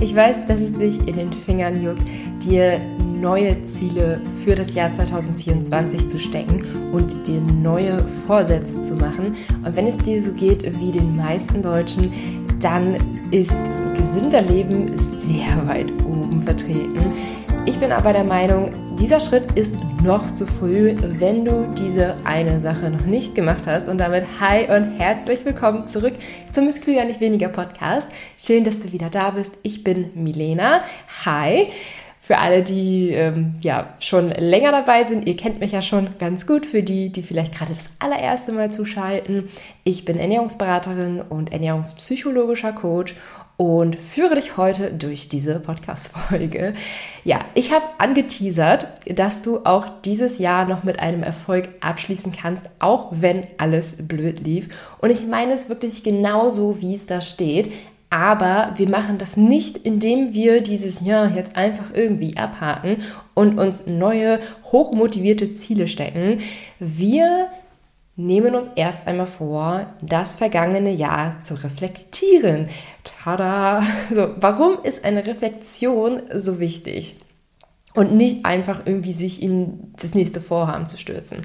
Ich weiß, dass es dich in den Fingern juckt, dir neue Ziele für das Jahr 2024 zu stecken und dir neue Vorsätze zu machen. Und wenn es dir so geht wie den meisten Deutschen, dann ist gesünder Leben sehr weit oben vertreten. Ich bin aber der Meinung, dieser Schritt ist noch zu früh, wenn du diese eine Sache noch nicht gemacht hast. Und damit hi und herzlich willkommen zurück zum Miss Klüger nicht weniger Podcast. Schön, dass du wieder da bist. Ich bin Milena. Hi. Für alle, die ähm, ja schon länger dabei sind, ihr kennt mich ja schon ganz gut. Für die, die vielleicht gerade das allererste Mal zuschalten, ich bin Ernährungsberaterin und ernährungspsychologischer Coach und führe dich heute durch diese Podcast-Folge. Ja, ich habe angeteasert, dass du auch dieses Jahr noch mit einem Erfolg abschließen kannst, auch wenn alles blöd lief. Und ich meine es wirklich genauso, wie es da steht. Aber wir machen das nicht, indem wir dieses Jahr jetzt einfach irgendwie abhaken und uns neue, hochmotivierte Ziele stecken. Wir nehmen uns erst einmal vor, das vergangene Jahr zu reflektieren. Tada! So, warum ist eine Reflexion so wichtig? Und nicht einfach irgendwie sich in das nächste Vorhaben zu stürzen.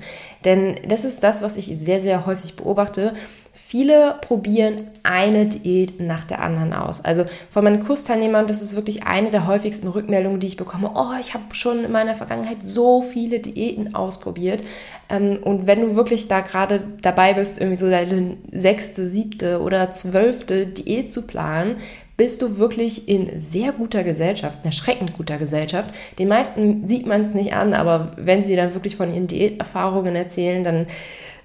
Denn das ist das, was ich sehr, sehr häufig beobachte. Viele probieren eine Diät nach der anderen aus. Also von meinen Kursteilnehmern, das ist wirklich eine der häufigsten Rückmeldungen, die ich bekomme. Oh, ich habe schon in meiner Vergangenheit so viele Diäten ausprobiert. Ähm, und wenn du wirklich da gerade dabei bist, irgendwie so deine sechste, siebte oder zwölfte Diät zu planen, bist du wirklich in sehr guter Gesellschaft, in erschreckend guter Gesellschaft. Den meisten sieht man es nicht an, aber wenn sie dann wirklich von ihren Diäterfahrungen erzählen, dann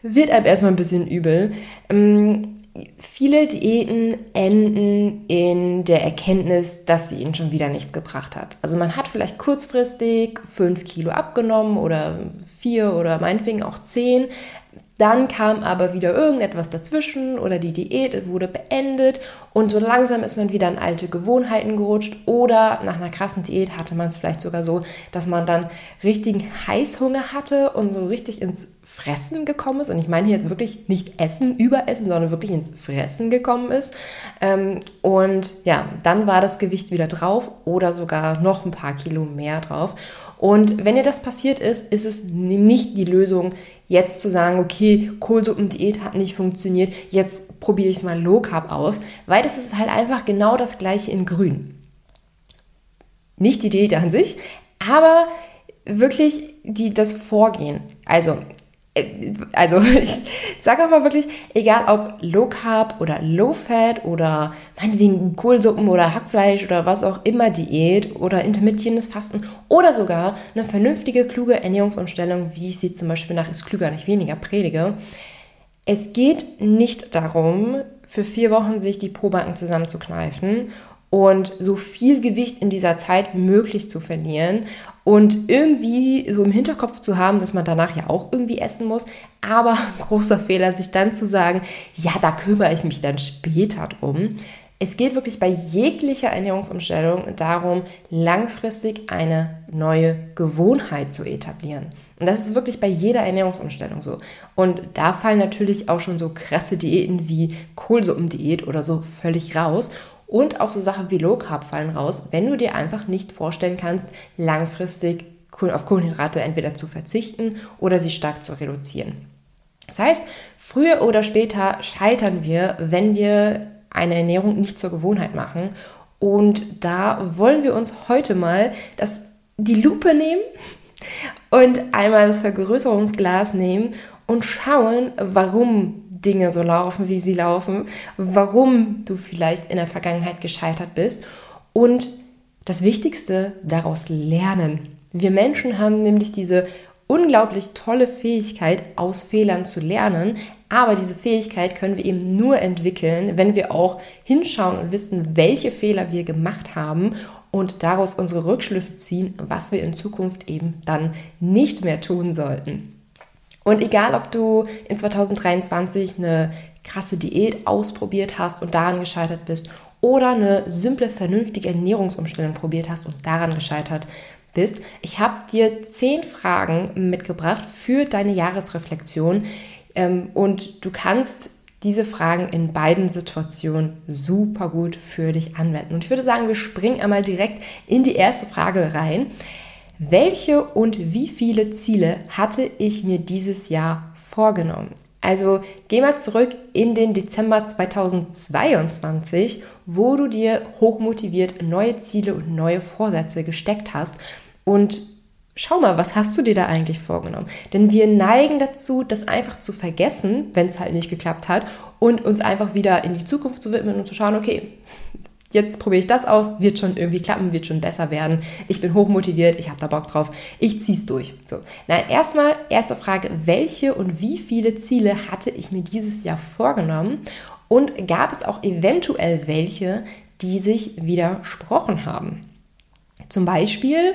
wird einem erstmal ein bisschen übel. Ähm, viele Diäten enden in der Erkenntnis, dass sie ihnen schon wieder nichts gebracht hat. Also man hat vielleicht kurzfristig fünf Kilo abgenommen oder vier oder meinetwegen auch zehn, dann kam aber wieder irgendetwas dazwischen oder die Diät wurde beendet und so langsam ist man wieder in alte Gewohnheiten gerutscht oder nach einer krassen Diät hatte man es vielleicht sogar so, dass man dann richtigen Heißhunger hatte und so richtig ins Fressen gekommen ist. Und ich meine hier jetzt wirklich nicht Essen, Überessen, sondern wirklich ins Fressen gekommen ist. Ähm, und ja, dann war das Gewicht wieder drauf oder sogar noch ein paar Kilo mehr drauf. Und wenn dir das passiert ist, ist es nicht die Lösung, jetzt zu sagen, okay, Kohlsuppendiät hat nicht funktioniert, jetzt probiere ich es mal Low Carb aus, weil das ist halt einfach genau das gleiche in Grün. Nicht die Diät an sich, aber wirklich die, das Vorgehen. Also also ich sage auch mal wirklich, egal ob Low Carb oder Low Fat oder meinetwegen Kohlsuppen oder Hackfleisch oder was auch immer Diät oder intermittierendes Fasten oder sogar eine vernünftige, kluge Ernährungsumstellung, wie ich sie zum Beispiel nach Ist klüger, nicht weniger predige. Es geht nicht darum, für vier Wochen sich die Pobacken zusammenzukneifen und so viel Gewicht in dieser Zeit wie möglich zu verlieren und irgendwie so im Hinterkopf zu haben, dass man danach ja auch irgendwie essen muss. Aber großer Fehler, sich dann zu sagen, ja, da kümmere ich mich dann später drum. Es geht wirklich bei jeglicher Ernährungsumstellung darum, langfristig eine neue Gewohnheit zu etablieren. Und das ist wirklich bei jeder Ernährungsumstellung so. Und da fallen natürlich auch schon so krasse Diäten wie Kohlsuppendiät oder so völlig raus. Und auch so Sachen wie Low Carb fallen raus, wenn du dir einfach nicht vorstellen kannst, langfristig auf Kohlenhydrate entweder zu verzichten oder sie stark zu reduzieren. Das heißt, früher oder später scheitern wir, wenn wir eine Ernährung nicht zur Gewohnheit machen. Und da wollen wir uns heute mal das, die Lupe nehmen und einmal das Vergrößerungsglas nehmen und schauen, warum Dinge so laufen, wie sie laufen, warum du vielleicht in der Vergangenheit gescheitert bist und das Wichtigste, daraus lernen. Wir Menschen haben nämlich diese unglaublich tolle Fähigkeit, aus Fehlern zu lernen, aber diese Fähigkeit können wir eben nur entwickeln, wenn wir auch hinschauen und wissen, welche Fehler wir gemacht haben und daraus unsere Rückschlüsse ziehen, was wir in Zukunft eben dann nicht mehr tun sollten. Und egal, ob du in 2023 eine krasse Diät ausprobiert hast und daran gescheitert bist oder eine simple, vernünftige Ernährungsumstellung probiert hast und daran gescheitert bist, ich habe dir zehn Fragen mitgebracht für deine Jahresreflexion ähm, und du kannst diese Fragen in beiden Situationen super gut für dich anwenden. Und ich würde sagen, wir springen einmal direkt in die erste Frage rein. Welche und wie viele Ziele hatte ich mir dieses Jahr vorgenommen? Also geh mal zurück in den Dezember 2022, wo du dir hochmotiviert neue Ziele und neue Vorsätze gesteckt hast und schau mal, was hast du dir da eigentlich vorgenommen? Denn wir neigen dazu, das einfach zu vergessen, wenn es halt nicht geklappt hat und uns einfach wieder in die Zukunft zu widmen und zu schauen, okay, jetzt probiere ich das aus, wird schon irgendwie klappen, wird schon besser werden. Ich bin hochmotiviert, ich habe da Bock drauf, ich ziehe es durch. So, nein, erstmal erste Frage, welche und wie viele Ziele hatte ich mir dieses Jahr vorgenommen und gab es auch eventuell welche, die sich widersprochen haben? Zum Beispiel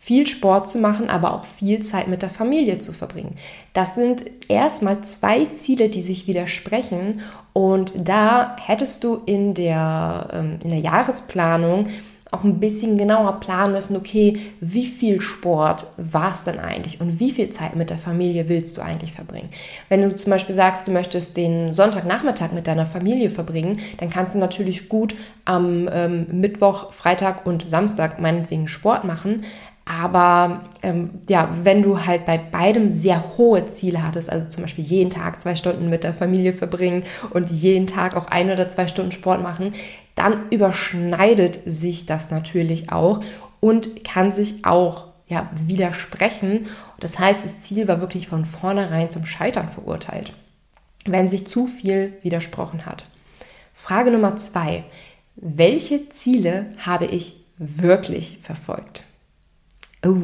viel Sport zu machen, aber auch viel Zeit mit der Familie zu verbringen. Das sind erstmal zwei Ziele, die sich widersprechen und da hättest du in der, ähm, in der Jahresplanung auch ein bisschen genauer planen müssen, okay, wie viel Sport war es denn eigentlich und wie viel Zeit mit der Familie willst du eigentlich verbringen? Wenn du zum Beispiel sagst, du möchtest den Sonntagnachmittag mit deiner Familie verbringen, dann kannst du natürlich gut am ähm, Mittwoch, Freitag und Samstag meinetwegen Sport machen, aber ähm, ja, wenn du halt bei beidem sehr hohe Ziele hattest, also zum Beispiel jeden Tag zwei Stunden mit der Familie verbringen und jeden Tag auch ein oder zwei Stunden Sport machen, dann überschneidet sich das natürlich auch und kann sich auch ja, widersprechen. Das heißt, das Ziel war wirklich von vornherein zum Scheitern verurteilt, wenn sich zu viel widersprochen hat. Frage Nummer zwei. Welche Ziele habe ich wirklich verfolgt? Oh,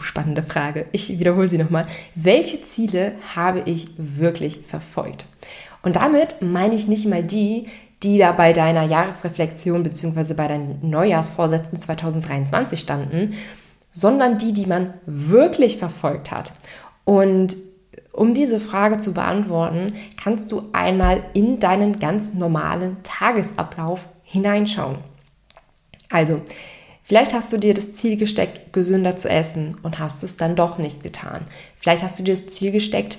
spannende Frage. Ich wiederhole sie nochmal. Welche Ziele habe ich wirklich verfolgt? Und damit meine ich nicht mal die, die da bei deiner Jahresreflexion bzw. bei deinen Neujahrsvorsätzen 2023 standen, sondern die, die man wirklich verfolgt hat. Und um diese Frage zu beantworten, kannst du einmal in deinen ganz normalen Tagesablauf hineinschauen. Also, Vielleicht hast du dir das Ziel gesteckt, gesünder zu essen und hast es dann doch nicht getan. Vielleicht hast du dir das Ziel gesteckt,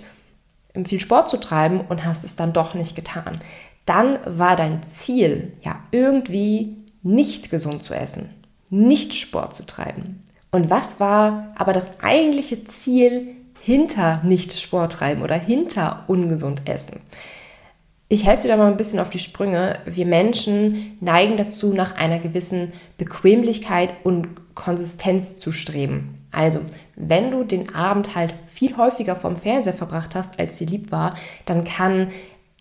viel Sport zu treiben und hast es dann doch nicht getan. Dann war dein Ziel ja irgendwie nicht gesund zu essen, nicht Sport zu treiben. Und was war aber das eigentliche Ziel hinter nicht Sport treiben oder hinter ungesund essen? Ich helfe dir da mal ein bisschen auf die Sprünge. Wir Menschen neigen dazu, nach einer gewissen Bequemlichkeit und Konsistenz zu streben. Also, wenn du den Abend halt viel häufiger vom Fernseher verbracht hast, als dir lieb war, dann kann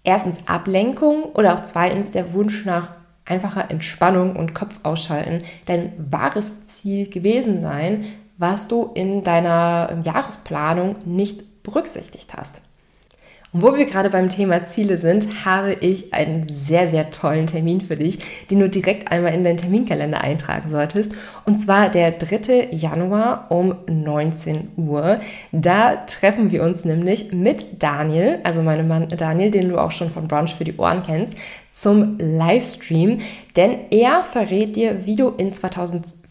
erstens Ablenkung oder auch zweitens der Wunsch nach einfacher Entspannung und Kopf ausschalten dein wahres Ziel gewesen sein, was du in deiner Jahresplanung nicht berücksichtigt hast. Und wo wir gerade beim Thema Ziele sind, habe ich einen sehr, sehr tollen Termin für dich, den du direkt einmal in deinen Terminkalender eintragen solltest. Und zwar der 3. Januar um 19 Uhr. Da treffen wir uns nämlich mit Daniel, also meinem Mann Daniel, den du auch schon von Brunch für die Ohren kennst, zum Livestream, denn er verrät dir, wie du in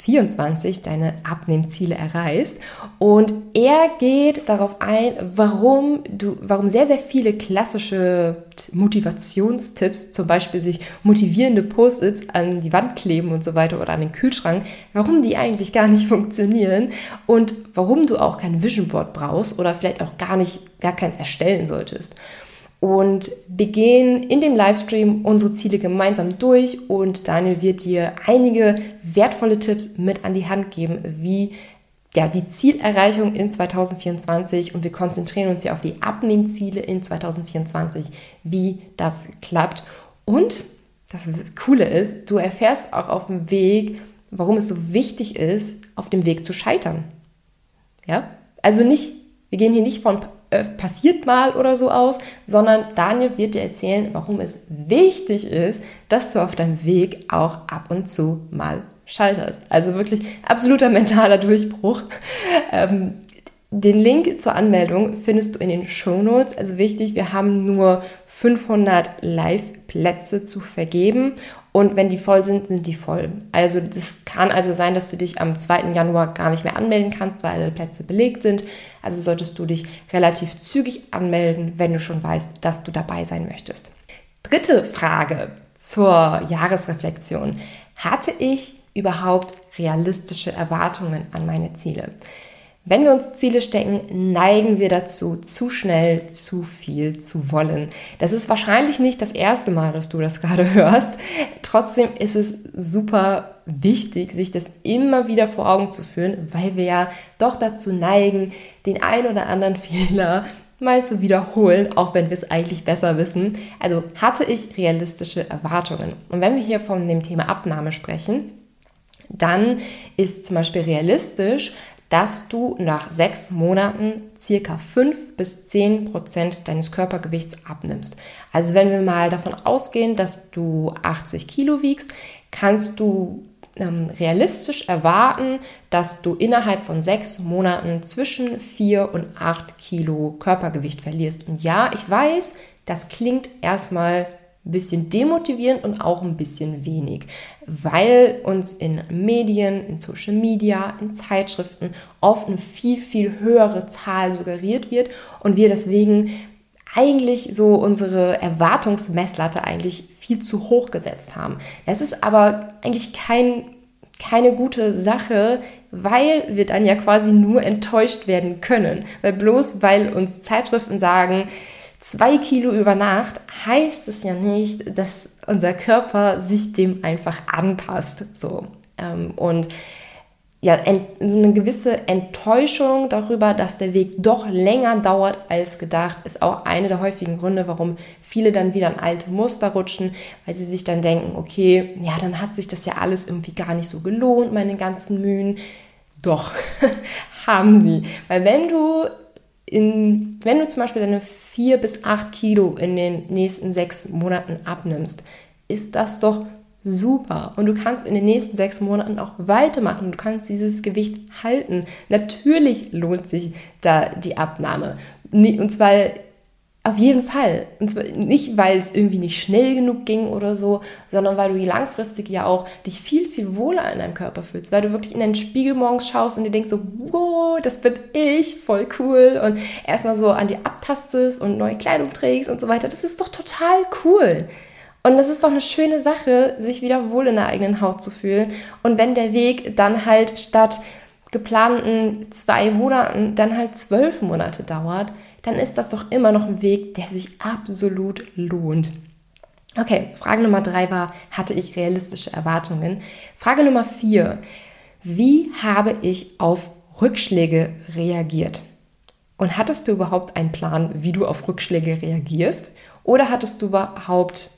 2024 deine Abnehmziele erreichst. Und er geht darauf ein, warum du, warum sehr, sehr viele klassische Motivationstipps, zum Beispiel sich motivierende Post-its an die Wand kleben und so weiter oder an den Kühlschrank, warum die eigentlich gar nicht funktionieren und warum du auch kein Vision Board brauchst oder vielleicht auch gar nicht, gar keins erstellen solltest und wir gehen in dem Livestream unsere Ziele gemeinsam durch und Daniel wird dir einige wertvolle Tipps mit an die Hand geben, wie ja, die Zielerreichung in 2024 und wir konzentrieren uns ja auf die Abnehmziele in 2024, wie das klappt. Und das Coole ist, du erfährst auch auf dem Weg, warum es so wichtig ist, auf dem Weg zu scheitern. Ja? Also nicht, wir gehen hier nicht von äh, passiert mal oder so aus, sondern Daniel wird dir erzählen, warum es wichtig ist, dass du auf deinem Weg auch ab und zu mal schalterst. Also wirklich absoluter mentaler Durchbruch. Ähm, den Link zur Anmeldung findest du in den Show Notes. Also wichtig, wir haben nur 500 Live-Plätze zu vergeben und wenn die voll sind, sind die voll. Also das kann also sein, dass du dich am 2. Januar gar nicht mehr anmelden kannst, weil alle Plätze belegt sind. Also solltest du dich relativ zügig anmelden, wenn du schon weißt, dass du dabei sein möchtest. Dritte Frage zur Jahresreflexion. Hatte ich überhaupt realistische Erwartungen an meine Ziele? Wenn wir uns Ziele stecken, neigen wir dazu, zu schnell zu viel zu wollen. Das ist wahrscheinlich nicht das erste Mal, dass du das gerade hörst. Trotzdem ist es super wichtig, sich das immer wieder vor Augen zu führen, weil wir ja doch dazu neigen, den ein oder anderen Fehler mal zu wiederholen, auch wenn wir es eigentlich besser wissen. Also hatte ich realistische Erwartungen. Und wenn wir hier von dem Thema Abnahme sprechen, dann ist zum Beispiel realistisch, dass du nach sechs Monaten circa fünf bis zehn Prozent deines Körpergewichts abnimmst. Also wenn wir mal davon ausgehen, dass du 80 Kilo wiegst, kannst du ähm, realistisch erwarten, dass du innerhalb von sechs Monaten zwischen vier und acht Kilo Körpergewicht verlierst. Und ja, ich weiß, das klingt erstmal ein bisschen demotivierend und auch ein bisschen wenig, weil uns in Medien, in Social Media, in Zeitschriften oft eine viel, viel höhere Zahl suggeriert wird und wir deswegen eigentlich so unsere Erwartungsmesslatte eigentlich viel zu hoch gesetzt haben. Das ist aber eigentlich kein, keine gute Sache, weil wir dann ja quasi nur enttäuscht werden können. Weil bloß weil uns Zeitschriften sagen, zwei Kilo über Nacht, heißt es ja nicht, dass unser Körper sich dem einfach anpasst. So. Ähm, und ja, so eine gewisse Enttäuschung darüber, dass der Weg doch länger dauert als gedacht, ist auch eine der häufigen Gründe, warum viele dann wieder in alte Muster rutschen, weil sie sich dann denken, okay, ja, dann hat sich das ja alles irgendwie gar nicht so gelohnt, meine ganzen Mühen. Doch, haben sie. Weil wenn du in, wenn du zum Beispiel deine vier bis acht Kilo in den nächsten sechs Monaten abnimmst, ist das doch super. Und du kannst in den nächsten sechs Monaten auch weitermachen. Du kannst dieses Gewicht halten. Natürlich lohnt sich da die Abnahme. Und zwar auf jeden Fall. Und zwar nicht, weil es irgendwie nicht schnell genug ging oder so, sondern weil du langfristig ja auch dich viel, viel wohler in deinem Körper fühlst. Weil du wirklich in den Spiegel morgens schaust und dir denkst so, das bin ich, voll cool. Und erstmal so an dir abtastest und neue Kleidung trägst und so weiter. Das ist doch total cool. Und das ist doch eine schöne Sache, sich wieder wohl in der eigenen Haut zu fühlen. Und wenn der Weg dann halt statt geplanten zwei Monaten dann halt zwölf Monate dauert, dann ist das doch immer noch ein Weg, der sich absolut lohnt. Okay, Frage Nummer drei war, hatte ich realistische Erwartungen? Frage Nummer vier, wie habe ich auf Rückschläge reagiert? Und hattest du überhaupt einen Plan, wie du auf Rückschläge reagierst? Oder hattest du überhaupt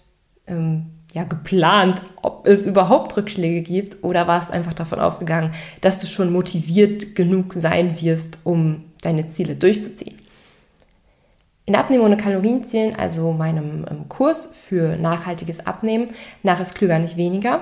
ähm, ja, geplant, ob es überhaupt Rückschläge gibt? Oder warst einfach davon ausgegangen, dass du schon motiviert genug sein wirst, um deine Ziele durchzuziehen? In Abnehmen ohne Kalorienzählen, also meinem ähm, Kurs für nachhaltiges Abnehmen, nach ist klüger nicht weniger,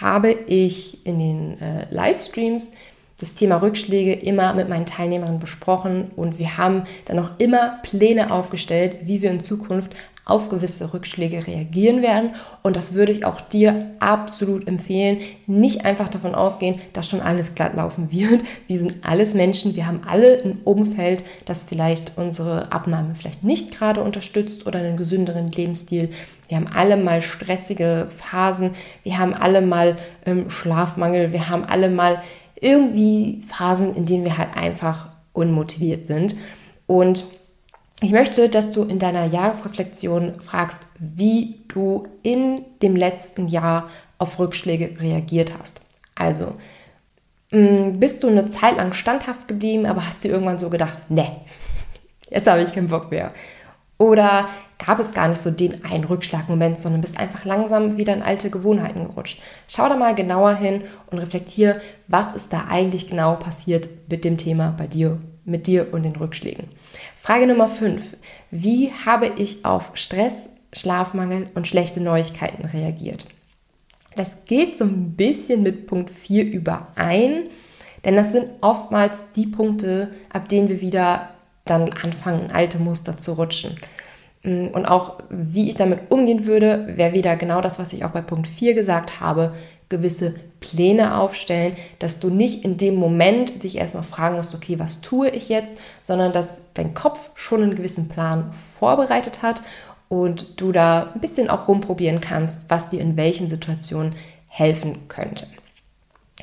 habe ich in den äh, Livestreams das Thema Rückschläge immer mit meinen Teilnehmern besprochen und wir haben dann auch immer Pläne aufgestellt, wie wir in Zukunft auf gewisse Rückschläge reagieren werden. Und das würde ich auch dir absolut empfehlen. Nicht einfach davon ausgehen, dass schon alles glatt laufen wird. Wir sind alles Menschen. Wir haben alle ein Umfeld, das vielleicht unsere Abnahme vielleicht nicht gerade unterstützt oder einen gesünderen Lebensstil. Wir haben alle mal stressige Phasen. Wir haben alle mal ähm, Schlafmangel. Wir haben alle mal irgendwie Phasen, in denen wir halt einfach unmotiviert sind. Und ich möchte, dass du in deiner Jahresreflexion fragst, wie du in dem letzten Jahr auf Rückschläge reagiert hast. Also, mm, bist du eine Zeit lang standhaft geblieben, aber hast dir irgendwann so gedacht, ne, jetzt habe ich keinen Bock mehr. Oder gab es gar nicht so den einen Rückschlagmoment, sondern bist einfach langsam wieder in alte Gewohnheiten gerutscht. Schau da mal genauer hin und reflektiere, was ist da eigentlich genau passiert mit dem Thema bei dir, mit dir und den Rückschlägen. Frage Nummer 5. Wie habe ich auf Stress, Schlafmangel und schlechte Neuigkeiten reagiert? Das geht so ein bisschen mit Punkt 4 überein, denn das sind oftmals die Punkte, ab denen wir wieder dann anfangen, in alte Muster zu rutschen. Mm, und auch wie ich damit umgehen würde, wäre wieder genau das, was ich auch bei Punkt 4 gesagt habe, gewisse Pläne aufstellen, dass du nicht in dem Moment dich erstmal fragen musst, okay, was tue ich jetzt, sondern dass dein Kopf schon einen gewissen Plan vorbereitet hat und du da ein bisschen auch rumprobieren kannst, was dir in welchen Situationen helfen könnte.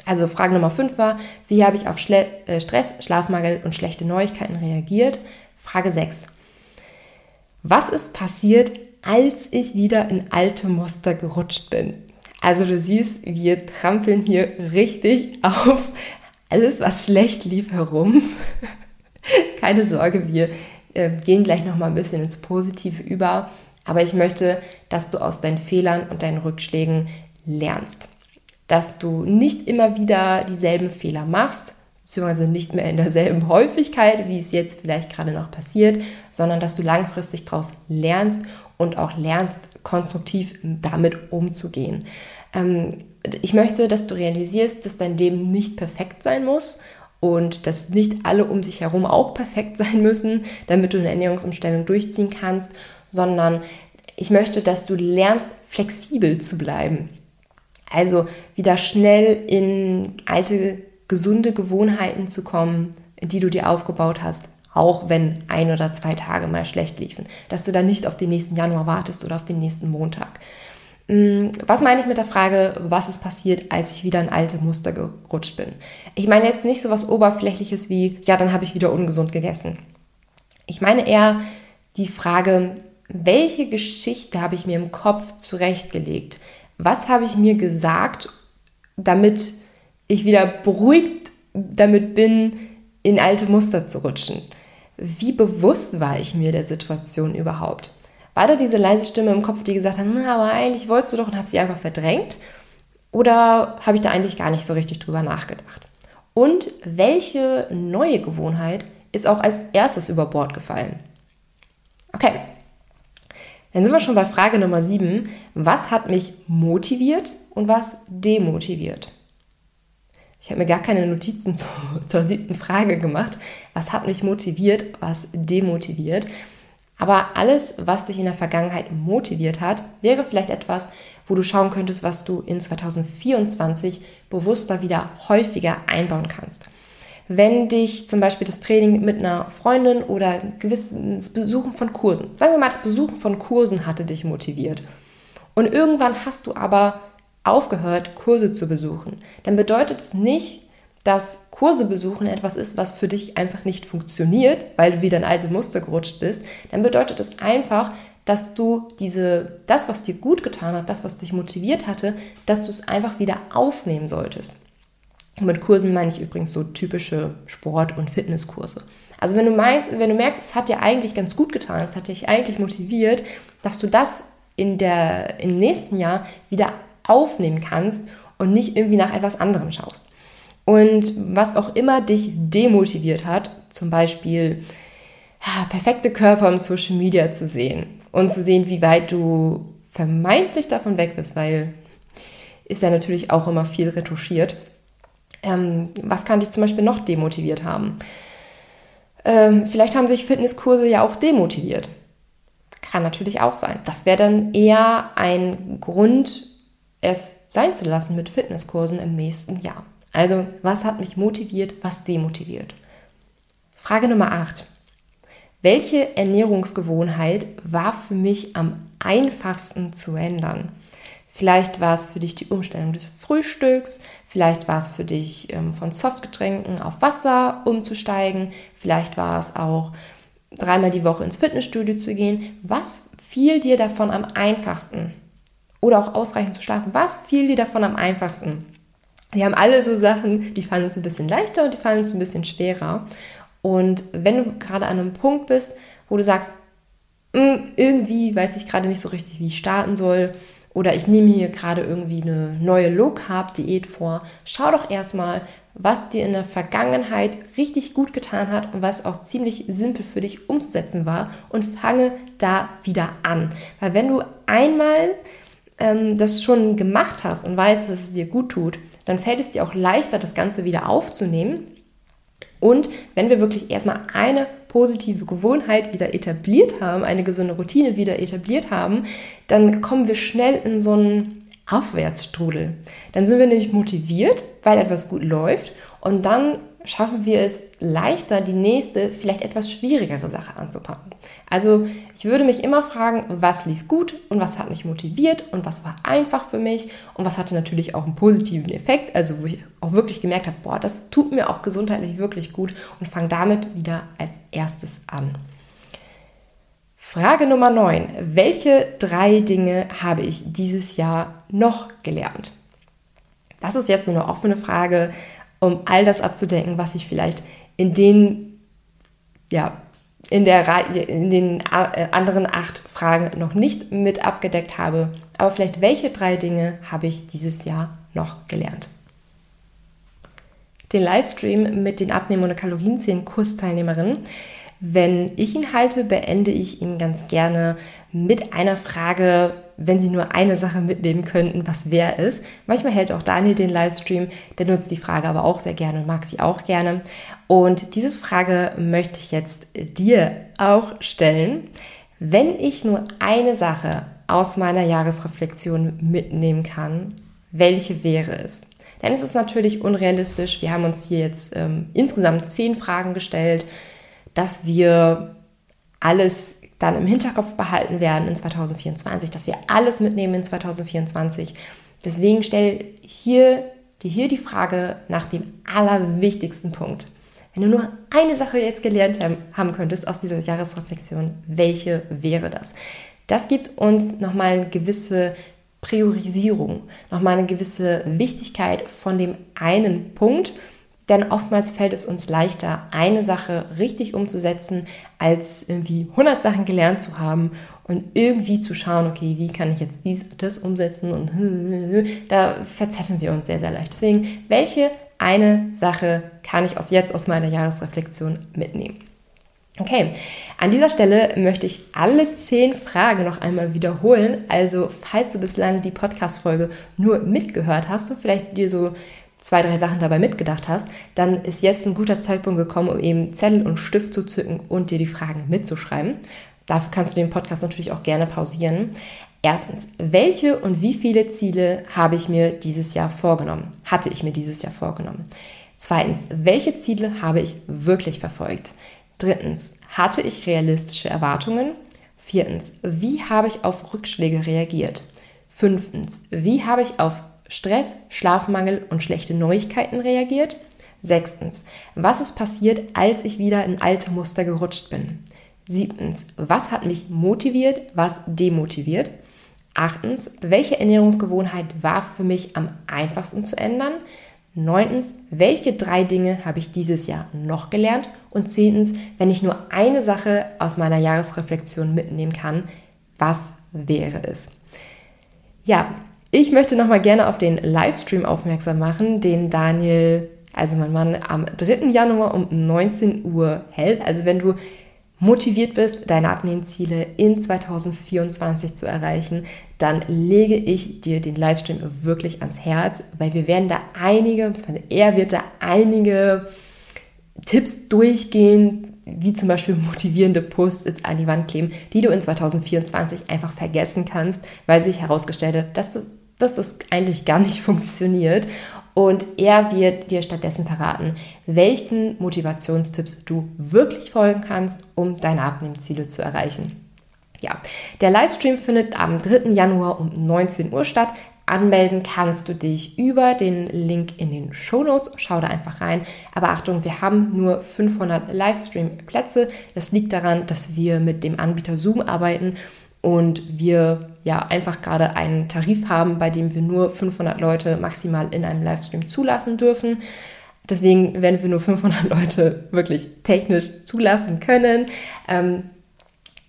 Also Frage Nummer 5 war, wie habe ich auf Schle äh, Stress, Schlafmangel und schlechte Neuigkeiten reagiert? Frage 6. Was ist passiert, als ich wieder in alte Muster gerutscht bin? Also du siehst, wir trampeln hier richtig auf alles, was schlecht lief, herum. Keine Sorge, wir äh, gehen gleich noch mal ein bisschen ins Positive über. Aber ich möchte, dass du aus deinen Fehlern und deinen Rückschlägen lernst dass du nicht immer wieder dieselben Fehler machst, beziehungsweise nicht mehr in derselben Häufigkeit, wie es jetzt vielleicht gerade noch passiert, sondern dass du langfristig daraus lernst und auch lernst, konstruktiv damit umzugehen. Ähm, ich möchte, dass du realisierst, dass dein Leben nicht perfekt sein muss und dass nicht alle um dich herum auch perfekt sein müssen, damit du eine Ernährungsumstellung durchziehen kannst, sondern ich möchte, dass du lernst, flexibel zu bleiben. Also wieder schnell in alte, gesunde Gewohnheiten zu kommen, die du dir aufgebaut hast, auch wenn ein oder zwei Tage mal schlecht liefen. Dass du dann nicht auf den nächsten Januar wartest oder auf den nächsten Montag. Mm, was meine ich mit der Frage, was ist passiert, als ich wieder in alte Muster gerutscht bin? Ich meine jetzt nicht so was Oberflächliches wie, ja, dann habe ich wieder ungesund gegessen. Ich meine eher die Frage, welche Geschichte habe ich mir im Kopf zurechtgelegt? Was habe ich mir gesagt, damit ich wieder beruhigt damit bin, in alte Muster zu rutschen? Wie bewusst war ich mir der Situation überhaupt? War da diese leise Stimme im Kopf, die gesagt hat, na, aber eigentlich wolltest du doch und habe sie einfach verdrängt? Oder habe ich da eigentlich gar nicht so richtig drüber nachgedacht? Und welche neue Gewohnheit ist auch als erstes über Bord gefallen? Okay, dann sind wir schon bei Frage Nummer 7. Was hat mich motiviert und was demotiviert? Ich habe mir gar keine Notizen zur, zur siebten Frage gemacht. Was hat mich motiviert, was demotiviert? Aber alles, was dich in der Vergangenheit motiviert hat, wäre vielleicht etwas, wo du schauen könntest, was du in 2024 bewusster wieder häufiger einbauen kannst wenn dich zum Beispiel das Training mit einer Freundin oder gewisses Besuchen von Kursen, sagen wir mal, das Besuchen von Kursen hatte dich motiviert. Und irgendwann hast du aber aufgehört, Kurse zu besuchen. Dann bedeutet es nicht, dass Kurse besuchen etwas ist, was für dich einfach nicht funktioniert, weil du wieder in alte Muster gerutscht bist. Dann bedeutet es einfach, dass du diese, das, was dir gut getan hat, das, was dich motiviert hatte, dass du es einfach wieder aufnehmen solltest. Und mit Kursen meine ich übrigens so typische Sport- und Fitnesskurse. Also wenn du, meinst, wenn du merkst, es hat dir eigentlich ganz gut getan, es hat dich eigentlich motiviert, dass du das in der, im nächsten Jahr wieder aufnehmen kannst und nicht irgendwie nach etwas anderem schaust. Und was auch immer dich demotiviert hat, zum Beispiel ja, perfekte Körper im Social Media zu sehen und zu sehen, wie weit du vermeintlich davon weg bist, weil ist ja natürlich auch immer viel retuschiert ähm, was kann dich zum Beispiel noch demotiviert haben? Ähm, vielleicht haben sich Fitnesskurse ja auch demotiviert. Kann natürlich auch sein. Das wäre dann eher ein Grund, es sein zu lassen mit Fitnesskursen im nächsten Jahr. Also, was hat mich motiviert, was demotiviert? Frage Nummer 8. Welche Ernährungsgewohnheit war für mich am einfachsten zu ändern? Vielleicht war es für dich die Umstellung des Frühstücks, vielleicht war es für dich ähm, von Softgetränken auf Wasser umzusteigen, vielleicht war es auch dreimal die Woche ins Fitnessstudio zu gehen. Was fiel dir davon am einfachsten? Oder auch ausreichend zu schlafen. Was fiel dir davon am einfachsten? Wir haben alle so Sachen, die fallen uns ein bisschen leichter und die fallen uns ein bisschen schwerer. Und wenn du gerade an einem Punkt bist, wo du sagst, hm, irgendwie weiß ich gerade nicht so richtig, wie ich starten soll, oder ich nehme hier gerade irgendwie eine neue Low-Carb-Diät vor, schau doch erstmal, was dir in der Vergangenheit richtig gut getan hat und was auch ziemlich simpel für dich umzusetzen war und fange da wieder an. Weil wenn du einmal ähm, das schon gemacht hast und weißt, dass es dir gut tut, dann fällt es dir auch leichter, das Ganze wieder aufzunehmen. Und wenn wir wirklich erstmal eine positive Gewohnheit wieder etabliert haben, eine gesunde Routine wieder etabliert haben, dann kommen wir schnell in so einen Aufwärtsstrudel. Dann sind wir nämlich motiviert, weil etwas gut läuft und dann schaffen wir es leichter, die nächste, vielleicht etwas schwierigere Sache anzupacken. Also ich würde mich immer fragen, was lief gut und was hat mich motiviert und was war einfach für mich und was hatte natürlich auch einen positiven Effekt, also wo ich auch wirklich gemerkt habe, boah, das tut mir auch gesundheitlich wirklich gut und fange damit wieder als erstes an. Frage Nummer 9. Welche drei Dinge habe ich dieses Jahr noch gelernt? Das ist jetzt nur eine offene Frage um all das abzudecken, was ich vielleicht in den, ja, in, der, in den äh, anderen acht Fragen noch nicht mit abgedeckt habe. Aber vielleicht welche drei Dinge habe ich dieses Jahr noch gelernt? Den Livestream mit den Abnehmen- und Kalorienzählen-Kursteilnehmerinnen wenn ich ihn halte, beende ich ihn ganz gerne mit einer Frage, wenn Sie nur eine Sache mitnehmen könnten, was wer ist. Manchmal hält auch Daniel den Livestream, der nutzt die Frage aber auch sehr gerne und mag sie auch gerne. Und diese Frage möchte ich jetzt dir auch stellen. Wenn ich nur eine Sache aus meiner Jahresreflexion mitnehmen kann, welche wäre es? Denn es ist natürlich unrealistisch. Wir haben uns hier jetzt ähm, insgesamt zehn Fragen gestellt dass wir alles dann im Hinterkopf behalten werden in 2024, dass wir alles mitnehmen in 2024. Deswegen stell hier, dir hier die Frage nach dem allerwichtigsten Punkt. Wenn du nur eine Sache jetzt gelernt haben könntest aus dieser Jahresreflexion, welche wäre das? Das gibt uns nochmal eine gewisse Priorisierung, nochmal eine gewisse Wichtigkeit von dem einen Punkt denn oftmals fällt es uns leichter, eine Sache richtig umzusetzen, als irgendwie 100 Sachen gelernt zu haben und irgendwie zu schauen, okay, wie kann ich jetzt dies, das umsetzen und da verzetteln wir uns sehr, sehr leicht. Deswegen, welche eine Sache kann ich aus jetzt aus meiner Jahresreflexion mitnehmen? Okay, an dieser Stelle möchte ich alle zehn Fragen noch einmal wiederholen. Also, falls du bislang die Podcast-Folge nur mitgehört hast und vielleicht dir so zwei, drei Sachen dabei mitgedacht hast, dann ist jetzt ein guter Zeitpunkt gekommen, um eben Zettel und Stift zu zücken und dir die Fragen mitzuschreiben. Dafür kannst du den Podcast natürlich auch gerne pausieren. Erstens, welche und wie viele Ziele habe ich mir dieses Jahr vorgenommen? Hatte ich mir dieses Jahr vorgenommen? Zweitens, welche Ziele habe ich wirklich verfolgt? Drittens, hatte ich realistische Erwartungen? Viertens, wie habe ich auf Rückschläge reagiert? Fünftens, wie habe ich auf Stress, Schlafmangel und schlechte Neuigkeiten reagiert? Sechstens, was ist passiert, als ich wieder in alte Muster gerutscht bin? Siebtens, was hat mich motiviert, was demotiviert? Achtens, welche Ernährungsgewohnheit war für mich am einfachsten zu ändern? Neuntens, welche drei Dinge habe ich dieses Jahr noch gelernt? Und zehntens, wenn ich nur eine Sache aus meiner Jahresreflexion mitnehmen kann, was wäre es? Ja, ich möchte noch mal gerne auf den Livestream aufmerksam machen, den Daniel, also mein Mann, am 3. Januar um 19 Uhr hält. Also wenn du motiviert bist, deine Abnehmziele in 2024 zu erreichen, dann lege ich dir den Livestream wirklich ans Herz, weil wir werden da einige, beziehungsweise er wird da einige Tipps durchgehen, wie zum Beispiel motivierende Posts an die Wand kleben, die du in 2024 einfach vergessen kannst, weil sich herausgestellt hat, dass, dass das eigentlich gar nicht funktioniert. Und er wird dir stattdessen verraten, welchen Motivationstipps du wirklich folgen kannst, um deine Abnehmziele zu erreichen. Ja, der Livestream findet am 3. Januar um 19 Uhr statt. Anmelden kannst du dich über den Link in den Show Notes. Schau da einfach rein. Aber Achtung, wir haben nur 500 Livestream-Plätze. Das liegt daran, dass wir mit dem Anbieter Zoom arbeiten und wir ja einfach gerade einen Tarif haben, bei dem wir nur 500 Leute maximal in einem Livestream zulassen dürfen. Deswegen werden wir nur 500 Leute wirklich technisch zulassen können. Ähm,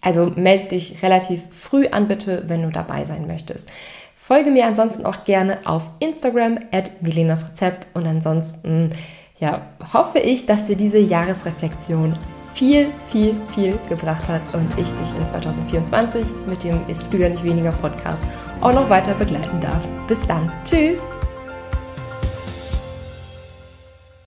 also melde dich relativ früh an, bitte, wenn du dabei sein möchtest. Folge mir ansonsten auch gerne auf Instagram at Milenas Rezept und ansonsten ja, hoffe ich, dass dir diese Jahresreflexion viel, viel, viel gebracht hat und ich dich in 2024 mit dem Ist Flüger nicht weniger Podcast auch noch weiter begleiten darf. Bis dann. Tschüss!